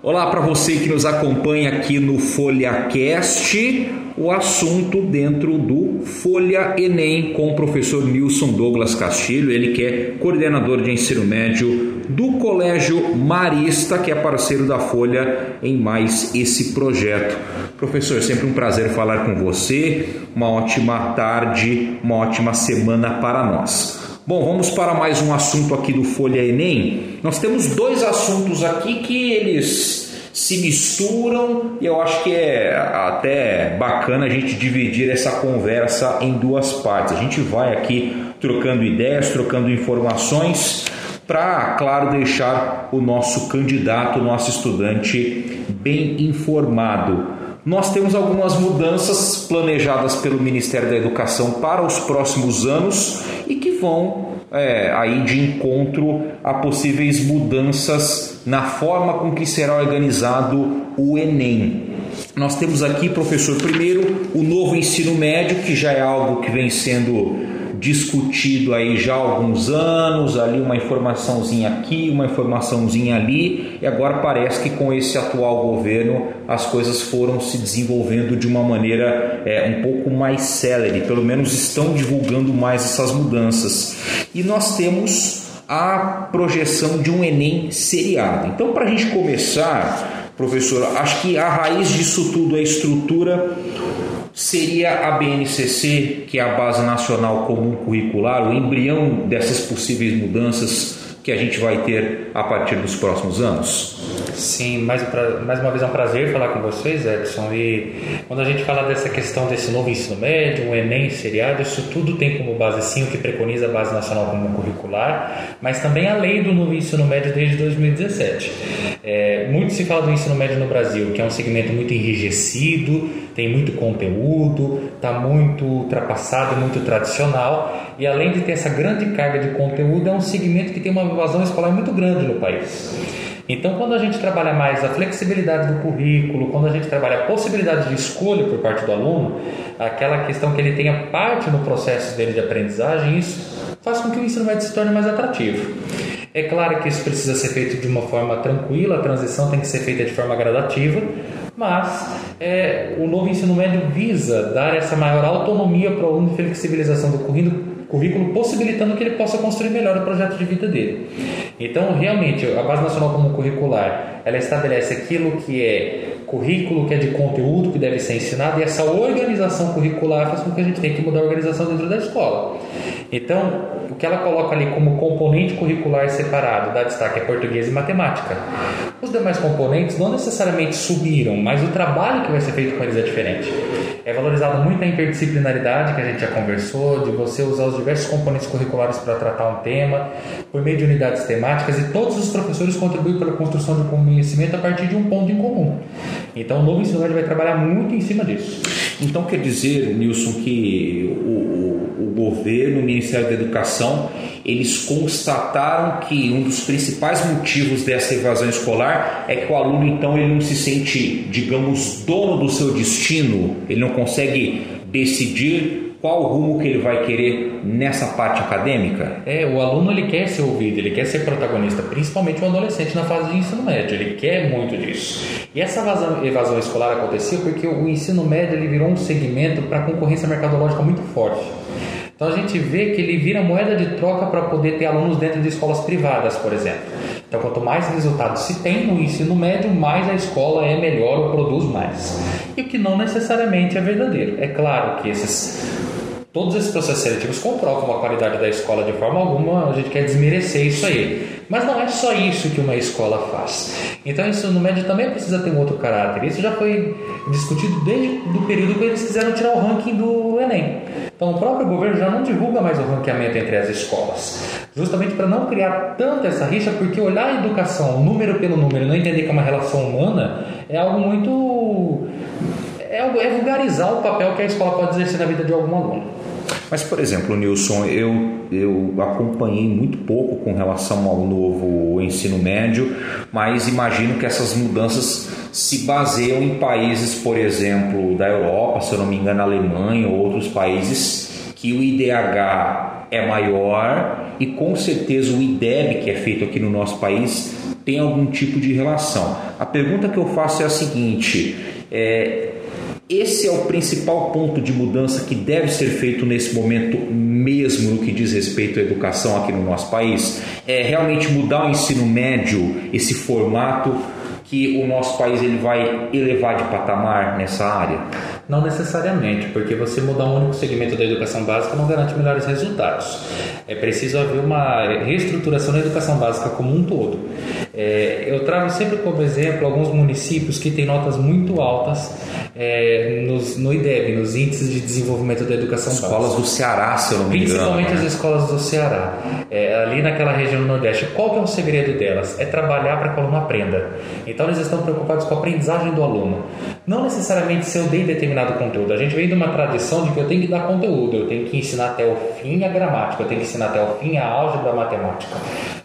Olá para você que nos acompanha aqui no FolhaCast, o assunto dentro do Folha Enem com o professor Nilson Douglas Castilho, ele que é coordenador de ensino médio do Colégio Marista, que é parceiro da Folha em mais esse projeto. Professor, sempre um prazer falar com você. Uma ótima tarde, uma ótima semana para nós. Bom, vamos para mais um assunto aqui do Folha Enem. Nós temos dois assuntos aqui que eles se misturam e eu acho que é até bacana a gente dividir essa conversa em duas partes. A gente vai aqui trocando ideias, trocando informações para, claro, deixar o nosso candidato, o nosso estudante bem informado. Nós temos algumas mudanças planejadas pelo Ministério da Educação para os próximos anos e que vão é, aí de encontro a possíveis mudanças na forma com que será organizado o Enem. Nós temos aqui, professor, primeiro o novo ensino médio, que já é algo que vem sendo discutido aí já há alguns anos, ali uma informaçãozinha aqui, uma informaçãozinha ali, e agora parece que com esse atual governo as coisas foram se desenvolvendo de uma maneira é, um pouco mais célere, pelo menos estão divulgando mais essas mudanças. E nós temos a projeção de um Enem seriado. Então, para a gente começar, professor, acho que a raiz disso tudo é a estrutura seria a BNCC, que é a Base Nacional Comum Curricular, o embrião dessas possíveis mudanças que a gente vai ter a partir dos próximos anos? Sim, mais, mais uma vez é um prazer falar com vocês, Edson. E quando a gente fala dessa questão desse novo ensino médio, o Enem seriado, isso tudo tem como base sim o que preconiza a Base Nacional Comum Curricular, mas também a lei do novo ensino médio desde 2017. É, muito se fala do ensino médio no Brasil, que é um segmento muito enrijecido, tem muito conteúdo, está muito ultrapassado, muito tradicional, e além de ter essa grande carga de conteúdo, é um segmento que tem uma evasão escolar muito grande no país. Então, quando a gente trabalha mais a flexibilidade do currículo, quando a gente trabalha a possibilidade de escolha por parte do aluno, aquela questão que ele tenha parte no processo dele de aprendizagem, isso faz com que o ensino médio se torne mais atrativo. É claro que isso precisa ser feito de uma forma tranquila, a transição tem que ser feita de forma gradativa, mas é, o novo ensino médio visa dar essa maior autonomia para o aluno, flexibilização do currículo, currículo, possibilitando que ele possa construir melhor o projeto de vida dele. Então, realmente, a Base Nacional Comum Curricular, ela estabelece aquilo que é currículo, que é de conteúdo que deve ser ensinado, e essa organização curricular faz com que a gente tenha que mudar a organização dentro da escola. Então, o que ela coloca ali como componente curricular separado, dá destaque é português e matemática. Os demais componentes não necessariamente subiram, mas o trabalho que vai ser feito com eles é diferente. É valorizado muito a interdisciplinaridade que a gente já conversou, de você usar os diversos componentes curriculares para tratar um tema, por meio de unidades temáticas, e todos os professores contribuem para a construção de conhecimento a partir de um ponto em comum. Então, o novo ensino médio vai trabalhar muito em cima disso. Então, quer dizer, Nilson, que o, o, o governo, o Ministério da Educação, eles constataram que um dos principais motivos dessa evasão escolar é que o aluno então ele não se sente, digamos, dono do seu destino, ele não consegue decidir qual o rumo que ele vai querer nessa parte acadêmica? É, o aluno ele quer ser ouvido, ele quer ser protagonista, principalmente o adolescente na fase de ensino médio, ele quer muito disso. E essa evasão, evasão escolar aconteceu porque o ensino médio ele virou um segmento para concorrência mercadológica muito forte. Então a gente vê que ele vira moeda de troca para poder ter alunos dentro de escolas privadas, por exemplo. Então quanto mais resultados se tem no ensino médio, mais a escola é melhor ou produz mais. E o que não necessariamente é verdadeiro. É claro que esses Todos esses processos seletivos comprovam a qualidade da escola de forma alguma, a gente quer desmerecer isso aí. Mas não é só isso que uma escola faz. Então, o ensino médio também precisa ter um outro caráter. Isso já foi discutido desde o período que eles quiseram tirar o ranking do Enem. Então, o próprio governo já não divulga mais o ranqueamento entre as escolas. Justamente para não criar tanto essa rixa, porque olhar a educação número pelo número não entender que é uma relação humana é algo muito. É, é vulgarizar o papel que a escola pode exercer na vida de algum aluno. Mas, por exemplo, Nilson, eu, eu acompanhei muito pouco com relação ao novo ensino médio, mas imagino que essas mudanças se baseiam em países, por exemplo, da Europa, se eu não me engano, Alemanha ou outros países, que o IDH é maior e com certeza o IDEB, que é feito aqui no nosso país, tem algum tipo de relação. A pergunta que eu faço é a seguinte: é, esse é o principal ponto de mudança que deve ser feito nesse momento, mesmo no que diz respeito à educação aqui no nosso país? É realmente mudar o ensino médio, esse formato que o nosso país ele vai elevar de patamar nessa área? Não necessariamente, porque você mudar um único segmento da educação básica não garante melhores resultados. É preciso haver uma reestruturação da educação básica como um todo. É, eu trago sempre como exemplo alguns municípios que têm notas muito altas é, nos, no IDEB, nos Índices de Desenvolvimento da Educação escolas do Ceará, se eu não me engano. Principalmente né? as escolas do Ceará, é, ali naquela região do Nordeste. Qual que é o segredo delas? É trabalhar para que o aluno aprenda. Então eles estão preocupados com a aprendizagem do aluno. Não necessariamente se eu dei determinado conteúdo. A gente vem de uma tradição de que eu tenho que dar conteúdo, eu tenho que ensinar até o fim a gramática, eu tenho que ensinar até o fim a álgebra matemática.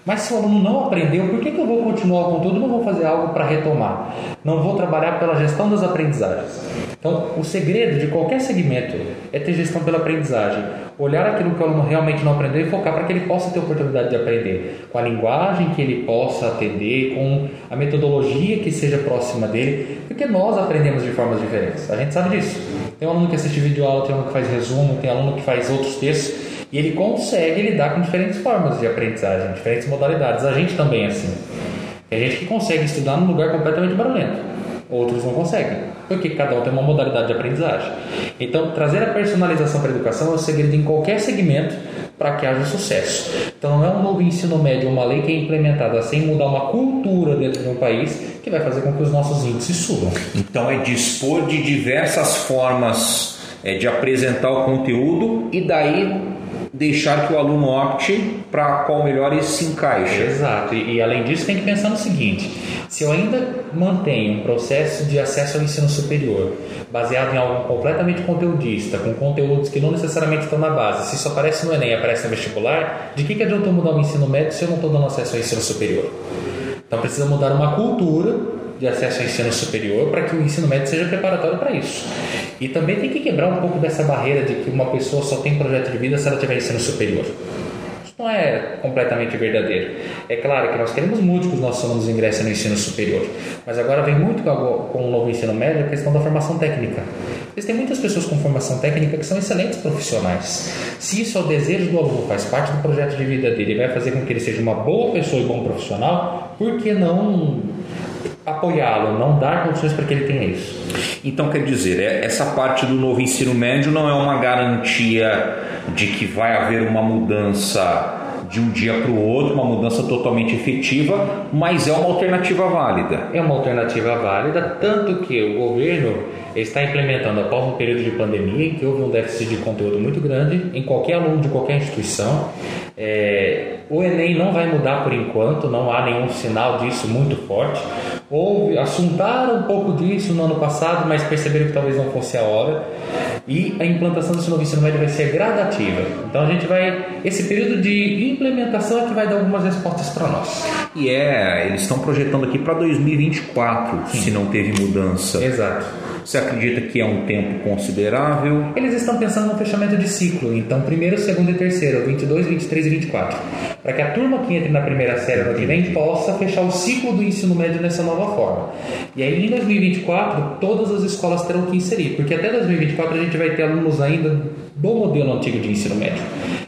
Mas se o aluno não aprendeu, por que, que eu vou continuar o conteúdo? Não vou fazer algo para retomar. Não vou trabalhar pela gestão das aprendizagens. Então, o segredo de qualquer segmento é ter gestão pela aprendizagem. Olhar aquilo que o aluno realmente não aprendeu e focar para que ele possa ter oportunidade de aprender. Com a linguagem que ele possa atender, com a metodologia que seja próxima dele. Porque nós aprendemos de formas diferentes. A gente sabe disso. Tem um aluno que assiste vídeo aula, tem aluno que faz resumo, tem aluno que faz outros textos. E ele consegue lidar com diferentes formas de aprendizagem, diferentes modalidades. A gente também é assim. Tem gente que consegue estudar num lugar completamente barulhento, outros não conseguem, porque cada um tem uma modalidade de aprendizagem. Então, trazer a personalização para a educação é o segredo em qualquer segmento para que haja sucesso. Então, não é um novo ensino médio, uma lei que é implementada sem mudar uma cultura dentro de um país que vai fazer com que os nossos índices subam. Então é dispor de diversas formas é, de apresentar o conteúdo e daí deixar que o aluno opte para qual melhor ele se encaixa. Exato, e, e, além disso tem que pensar no seguinte: se eu ainda mantenho um processo de acesso ao ensino superior baseado em algo completamente conteudista, com conteúdos que não necessariamente estão na base, se isso aparece no Enem aparece no vestibular, de que, que eu mudar o ensino médio se eu não estou dando acesso ao ensino superior? Então precisa mudar uma cultura de acesso ao ensino superior para que o ensino médio seja preparatório para isso. E também tem que quebrar um pouco dessa barreira de que uma pessoa só tem projeto de vida se ela tiver ensino superior. Isso não é completamente verdadeiro. É claro que nós queremos muito que os nossos alunos ingressem no ensino superior, mas agora vem muito com o novo ensino médio a questão da formação técnica. Existem muitas pessoas com formação técnica que são excelentes profissionais. Se isso é o desejo do aluno, faz parte do projeto de vida dele e vai fazer com que ele seja uma boa pessoa e bom profissional, por que não apoiá-lo, não dar condições para que ele tenha isso. Então, quer dizer, essa parte do novo ensino médio não é uma garantia de que vai haver uma mudança de um dia para o outro, uma mudança totalmente efetiva, mas é uma alternativa válida. É uma alternativa válida, tanto que o governo está implementando, após um período de pandemia, em que houve um déficit de conteúdo muito grande em qualquer aluno de qualquer instituição. É, o Enem não vai mudar por enquanto, não há nenhum sinal disso muito forte. Houve, assuntaram um pouco disso no ano passado, mas perceberam que talvez não fosse a hora. E a implantação desse novo ensino médio vai ser gradativa. Então a gente vai. Esse período de implementação é que vai dar algumas respostas para nós. E é, eles estão projetando aqui para 2024, Sim. se não teve mudança. Exato. Você acredita que é um tempo considerável? Eles estão pensando no fechamento de ciclo, então primeiro, segundo e terceiro, 22, 23 e 24. Para que a turma que entre na primeira série no que vem possa fechar o ciclo do ensino médio nessa nova forma. E aí em 2024, todas as escolas terão que inserir, porque até 2024 a gente vai ter alunos ainda do modelo antigo de ensino médio.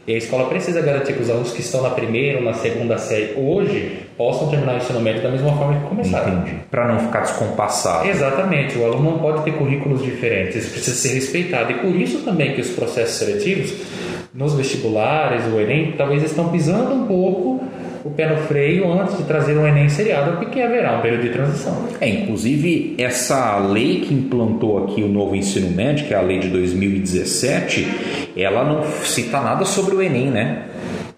E a escola precisa garantir que os alunos que estão na primeira ou na segunda série hoje possam terminar o ensino médio da mesma forma que começaram. Entendi. Para não ficar descompassado. Exatamente. O aluno não pode ter currículos diferentes. Isso precisa ser respeitado. E por isso também que os processos seletivos, nos vestibulares, o Enem, talvez estão pisando um pouco o pé no freio antes de trazer um Enem seriado, porque haverá um período de transição. É, inclusive, essa lei que implantou aqui o novo ensino médio, que é a lei de 2017, ela não cita nada sobre o Enem, né?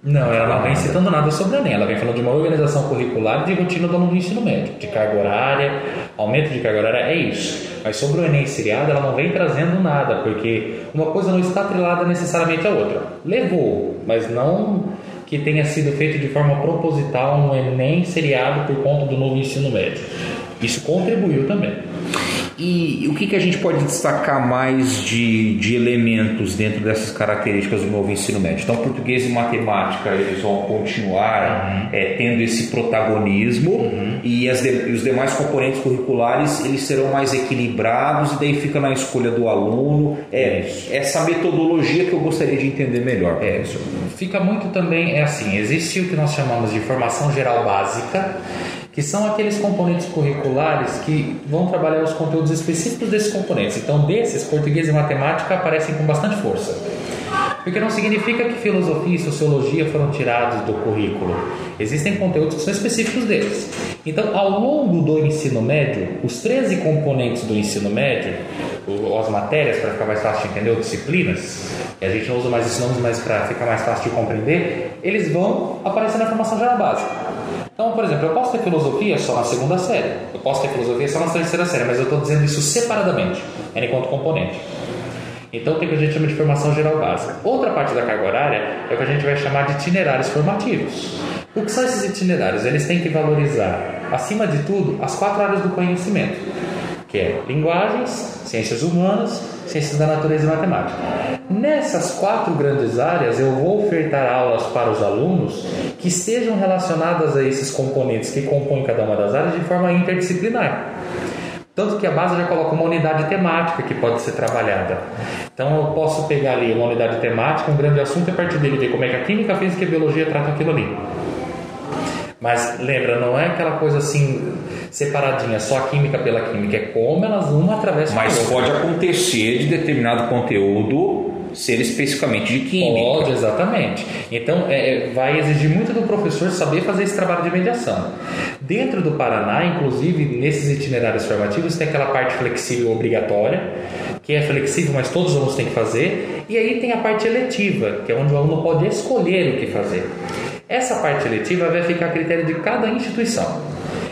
Não, ela não vem citando nada sobre o Enem. Ela vem falando de uma organização curricular de rotina do aluno do ensino médio, de carga horária, aumento de carga horária, é isso. Mas sobre o Enem seriado, ela não vem trazendo nada, porque uma coisa não está atrelada necessariamente à outra. Levou, mas não que tenha sido feito de forma proposital um Enem seriado por conta do novo ensino médio. Isso contribuiu também. E o que, que a gente pode destacar mais de, de elementos dentro dessas características do novo ensino médio? Então, português e matemática eles vão continuar uhum. é, tendo esse protagonismo uhum. e, as de, e os demais componentes curriculares eles serão mais equilibrados e daí fica na escolha do aluno. É, essa metodologia que eu gostaria de entender melhor. É, isso. Fica muito também, é assim, existe o que nós chamamos de formação geral básica que são aqueles componentes curriculares que vão trabalhar os conteúdos específicos desses componentes. Então, desses, português e matemática aparecem com bastante força. Porque não significa que filosofia e sociologia foram tirados do currículo. Existem conteúdos que são específicos deles. Então, ao longo do ensino médio, os 13 componentes do ensino médio, as matérias, para ficar mais fácil de entender, ou disciplinas, a gente não usa mais esses nomes, mas para ficar mais fácil de compreender, eles vão aparecer na formação geral básica. Então, por exemplo, eu posso ter filosofia só na segunda série, eu posso ter filosofia só na terceira série, mas eu estou dizendo isso separadamente, é enquanto componente. Então tem o que a gente chama de formação geral básica. Outra parte da carga horária é o que a gente vai chamar de itinerários formativos. O que são esses itinerários? Eles têm que valorizar, acima de tudo, as quatro áreas do conhecimento, que é linguagens, ciências humanas, ciências da natureza e matemática. Nessas quatro grandes áreas, eu vou ofertar aulas para os alunos que sejam relacionadas a esses componentes que compõem cada uma das áreas de forma interdisciplinar. Tanto que a base já coloca uma unidade temática que pode ser trabalhada. Então eu posso pegar ali uma unidade temática, um grande assunto, e a partir dele ver como é que a química, a física e a biologia tratam aquilo ali. Mas lembra, não é aquela coisa assim separadinha, só a química pela química, é como elas uma atravessam Mas pode acontecer de determinado conteúdo ser especificamente de química. Pode, exatamente. Então, é, é, vai exigir muito do professor saber fazer esse trabalho de mediação. Dentro do Paraná, inclusive, nesses itinerários formativos, tem aquela parte flexível obrigatória, que é flexível, mas todos os alunos têm que fazer. E aí tem a parte eletiva, que é onde o aluno pode escolher o que fazer. Essa parte eletiva vai ficar a critério de cada instituição.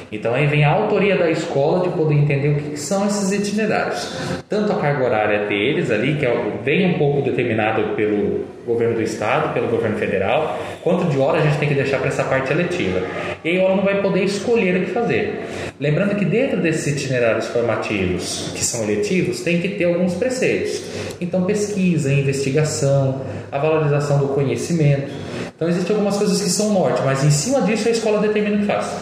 Então aí vem a autoria da escola de poder entender o que são esses itinerários. Tanto a carga horária deles ali, que é, vem um pouco determinado pelo governo do estado, pelo governo federal, quanto de hora a gente tem que deixar para essa parte eletiva. E aí o aluno vai poder escolher o que fazer. Lembrando que dentro desses itinerários formativos, que são eletivos, tem que ter alguns preceitos. Então pesquisa, investigação, a valorização do conhecimento. Então existem algumas coisas que são norte, mas em cima disso a escola determina o que faz.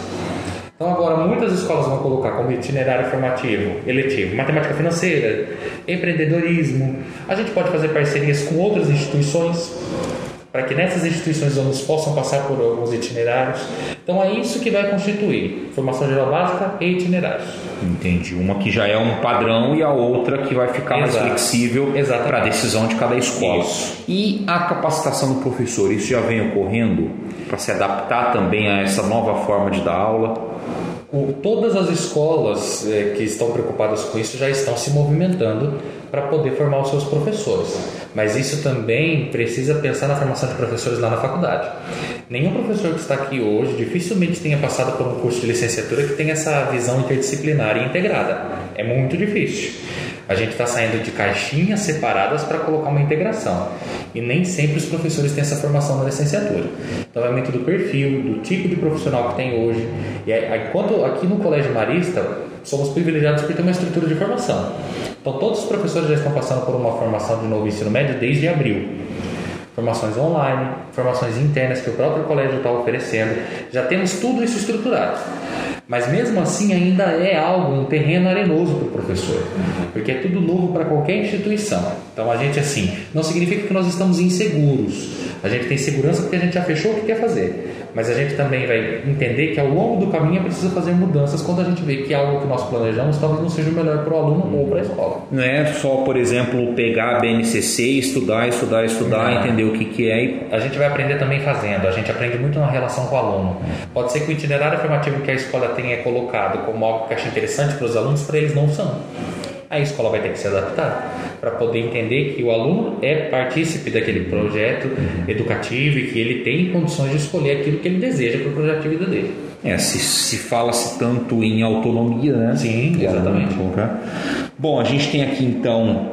Então, agora, muitas escolas vão colocar como itinerário formativo, eletivo, matemática financeira, empreendedorismo. A gente pode fazer parcerias com outras instituições para que nessas instituições os alunos possam passar por alguns itinerários. Então é isso que vai constituir formação geral básica e itinerários. Entendi. Uma que já é um padrão e a outra que vai ficar Exato. mais flexível para a decisão de cada escola. Isso. E a capacitação do professor, isso já vem ocorrendo para se adaptar também a essa nova forma de dar aula? O, todas as escolas é, que estão preocupadas com isso já estão se movimentando para poder formar os seus professores. Mas isso também precisa pensar na formação de professores lá na faculdade. Nenhum professor que está aqui hoje dificilmente tenha passado por um curso de licenciatura que tenha essa visão interdisciplinar e integrada. É muito difícil. A gente está saindo de caixinhas separadas para colocar uma integração. E nem sempre os professores têm essa formação na licenciatura. Então vai muito do perfil, do tipo de profissional que tem hoje. E enquanto aqui no Colégio Marista somos privilegiados por ter uma estrutura de formação. Então todos os professores já estão passando por uma formação de novo ensino médio desde abril formações online, formações internas que o próprio colégio está oferecendo. Já temos tudo isso estruturado. Mas mesmo assim ainda é algo, um terreno arenoso para o professor, porque é tudo novo para qualquer instituição. Então a gente assim, não significa que nós estamos inseguros. A gente tem segurança porque a gente já fechou o que quer fazer. Mas a gente também vai entender que ao longo do caminho é preciso fazer mudanças quando a gente vê que algo que nós planejamos talvez não seja o melhor para o aluno ou para a escola. Não é só, por exemplo, pegar a BNCC, estudar, estudar, estudar, não. entender o que, que é. A gente vai aprender também fazendo. A gente aprende muito na relação com o aluno. Pode ser que o itinerário formativo que a escola tenha colocado como algo que acha interessante para os alunos, para eles não são a escola vai ter que se adaptar para poder entender que o aluno é partícipe daquele projeto educativo e que ele tem condições de escolher aquilo que ele deseja para o projeto de vida dele. É, se, se fala-se tanto em autonomia, né? Sim, exatamente. Bom, a gente tem aqui então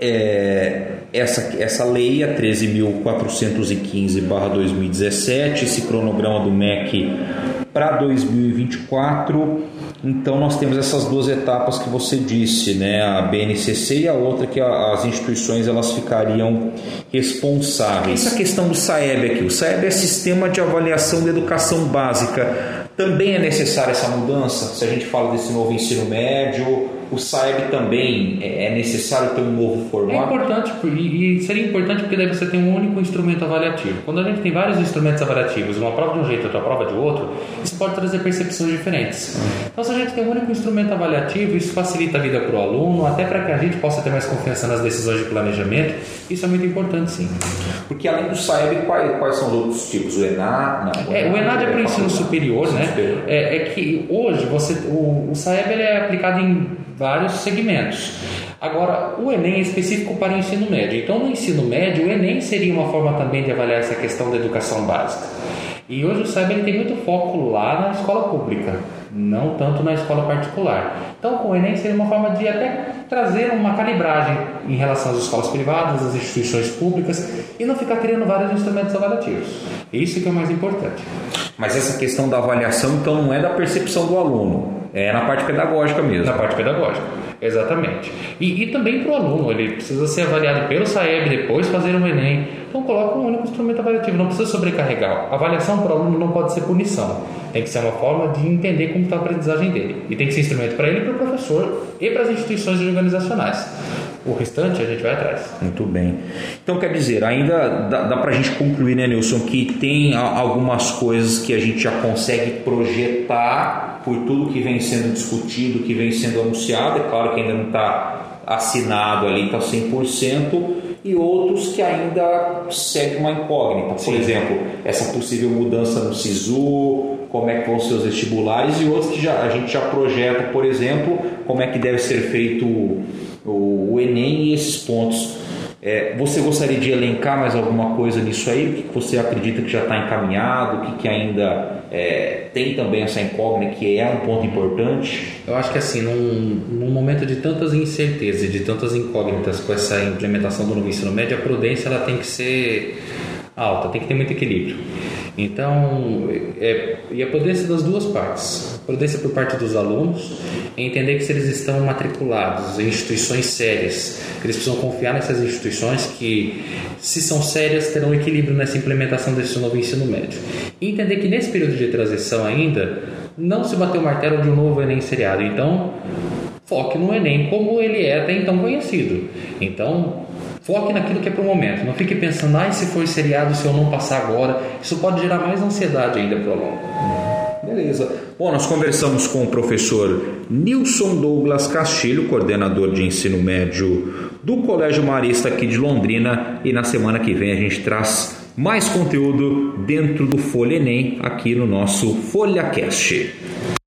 é, essa, essa lei, a 13.415-2017, esse cronograma do MEC para 2024 Então nós temos essas duas etapas que você disse, né, a BNCC e a outra que as instituições elas ficariam responsáveis. Essa questão do SAEB aqui, o SAEB é Sistema de Avaliação de Educação Básica. Também é necessária essa mudança? Se a gente fala desse novo ensino médio, o SAEB também é, é necessário ter um novo formato? É importante e seria importante porque daí você tem um único instrumento avaliativo. Quando a gente tem vários instrumentos avaliativos, uma prova de um jeito, outra prova de outro, isso pode trazer percepções diferentes. Então, se a gente tem um único instrumento avaliativo, isso facilita a vida para o aluno, até para que a gente possa ter mais confiança nas decisões de planejamento. Isso é muito importante, sim. Porque além do SAEB, quais, quais são os outros tipos? O ENAD? Não, é, o ENAD é para o ensino superior, né? Superior. É, é, que hoje você, o, o SAEB ele é aplicado em vários segmentos. Agora, o Enem é específico para o ensino médio. Então, no ensino médio, o Enem seria uma forma também de avaliar essa questão da educação básica. E hoje o SAIB ele tem muito foco lá na escola pública, não tanto na escola particular. Então, com o Enem seria uma forma de até trazer uma calibragem em relação às escolas privadas, às instituições públicas e não ficar criando vários instrumentos avaliativos. Isso que é o mais importante. Mas essa questão da avaliação, então, não é da percepção do aluno, é na parte pedagógica mesmo. Na parte pedagógica, exatamente. E, e também para o aluno, ele precisa ser avaliado pelo SAEB, depois fazer um Enem. Então coloca um único instrumento avaliativo, não precisa sobrecarregar. A avaliação para o aluno não pode ser punição. Tem que ser uma forma de entender como está a aprendizagem dele. E tem que ser instrumento para ele, para o professor e para as instituições organizacionais. O restante a gente vai atrás. Muito bem. Então quer dizer, ainda dá, dá para a gente concluir, né, Nilson, que tem algumas coisas que a gente já consegue projetar por tudo que vem sendo discutido, que vem sendo anunciado. É claro que ainda não está assinado ali, está 100%, e outros que ainda seguem uma incógnita. Por Sim. exemplo, essa possível mudança no SISU, como é que vão ser os vestibulares, e outros que já, a gente já projeta, por exemplo, como é que deve ser feito o, o Enem e esses pontos. É, você gostaria de elencar mais alguma coisa nisso aí? O que você acredita que já está encaminhado? O que, que ainda é, tem também essa incógnita que é um ponto importante? Eu acho que assim, num, num momento de tantas incertezas e de tantas incógnitas com essa implementação do novo ensino médio, a prudência ela tem que ser alta, tem que ter muito equilíbrio. Então, é, e a prudência das duas partes. Prudência por parte dos alunos, entender que se eles estão matriculados em instituições sérias, eles precisam confiar nessas instituições que, se são sérias, terão equilíbrio nessa implementação desse novo ensino médio. E entender que nesse período de transição ainda, não se bateu o martelo de um novo Enem seriado. Então, foque no Enem como ele é até então conhecido. Então, Foque naquilo que é para o momento. Não fique pensando, ah, se for seriado, se eu não passar agora. Isso pode gerar mais ansiedade ainda para o aluno. Beleza. Bom, nós conversamos com o professor Nilson Douglas Castilho, coordenador de ensino médio do Colégio Marista aqui de Londrina. E na semana que vem a gente traz mais conteúdo dentro do Folha Enem aqui no nosso FolhaCast.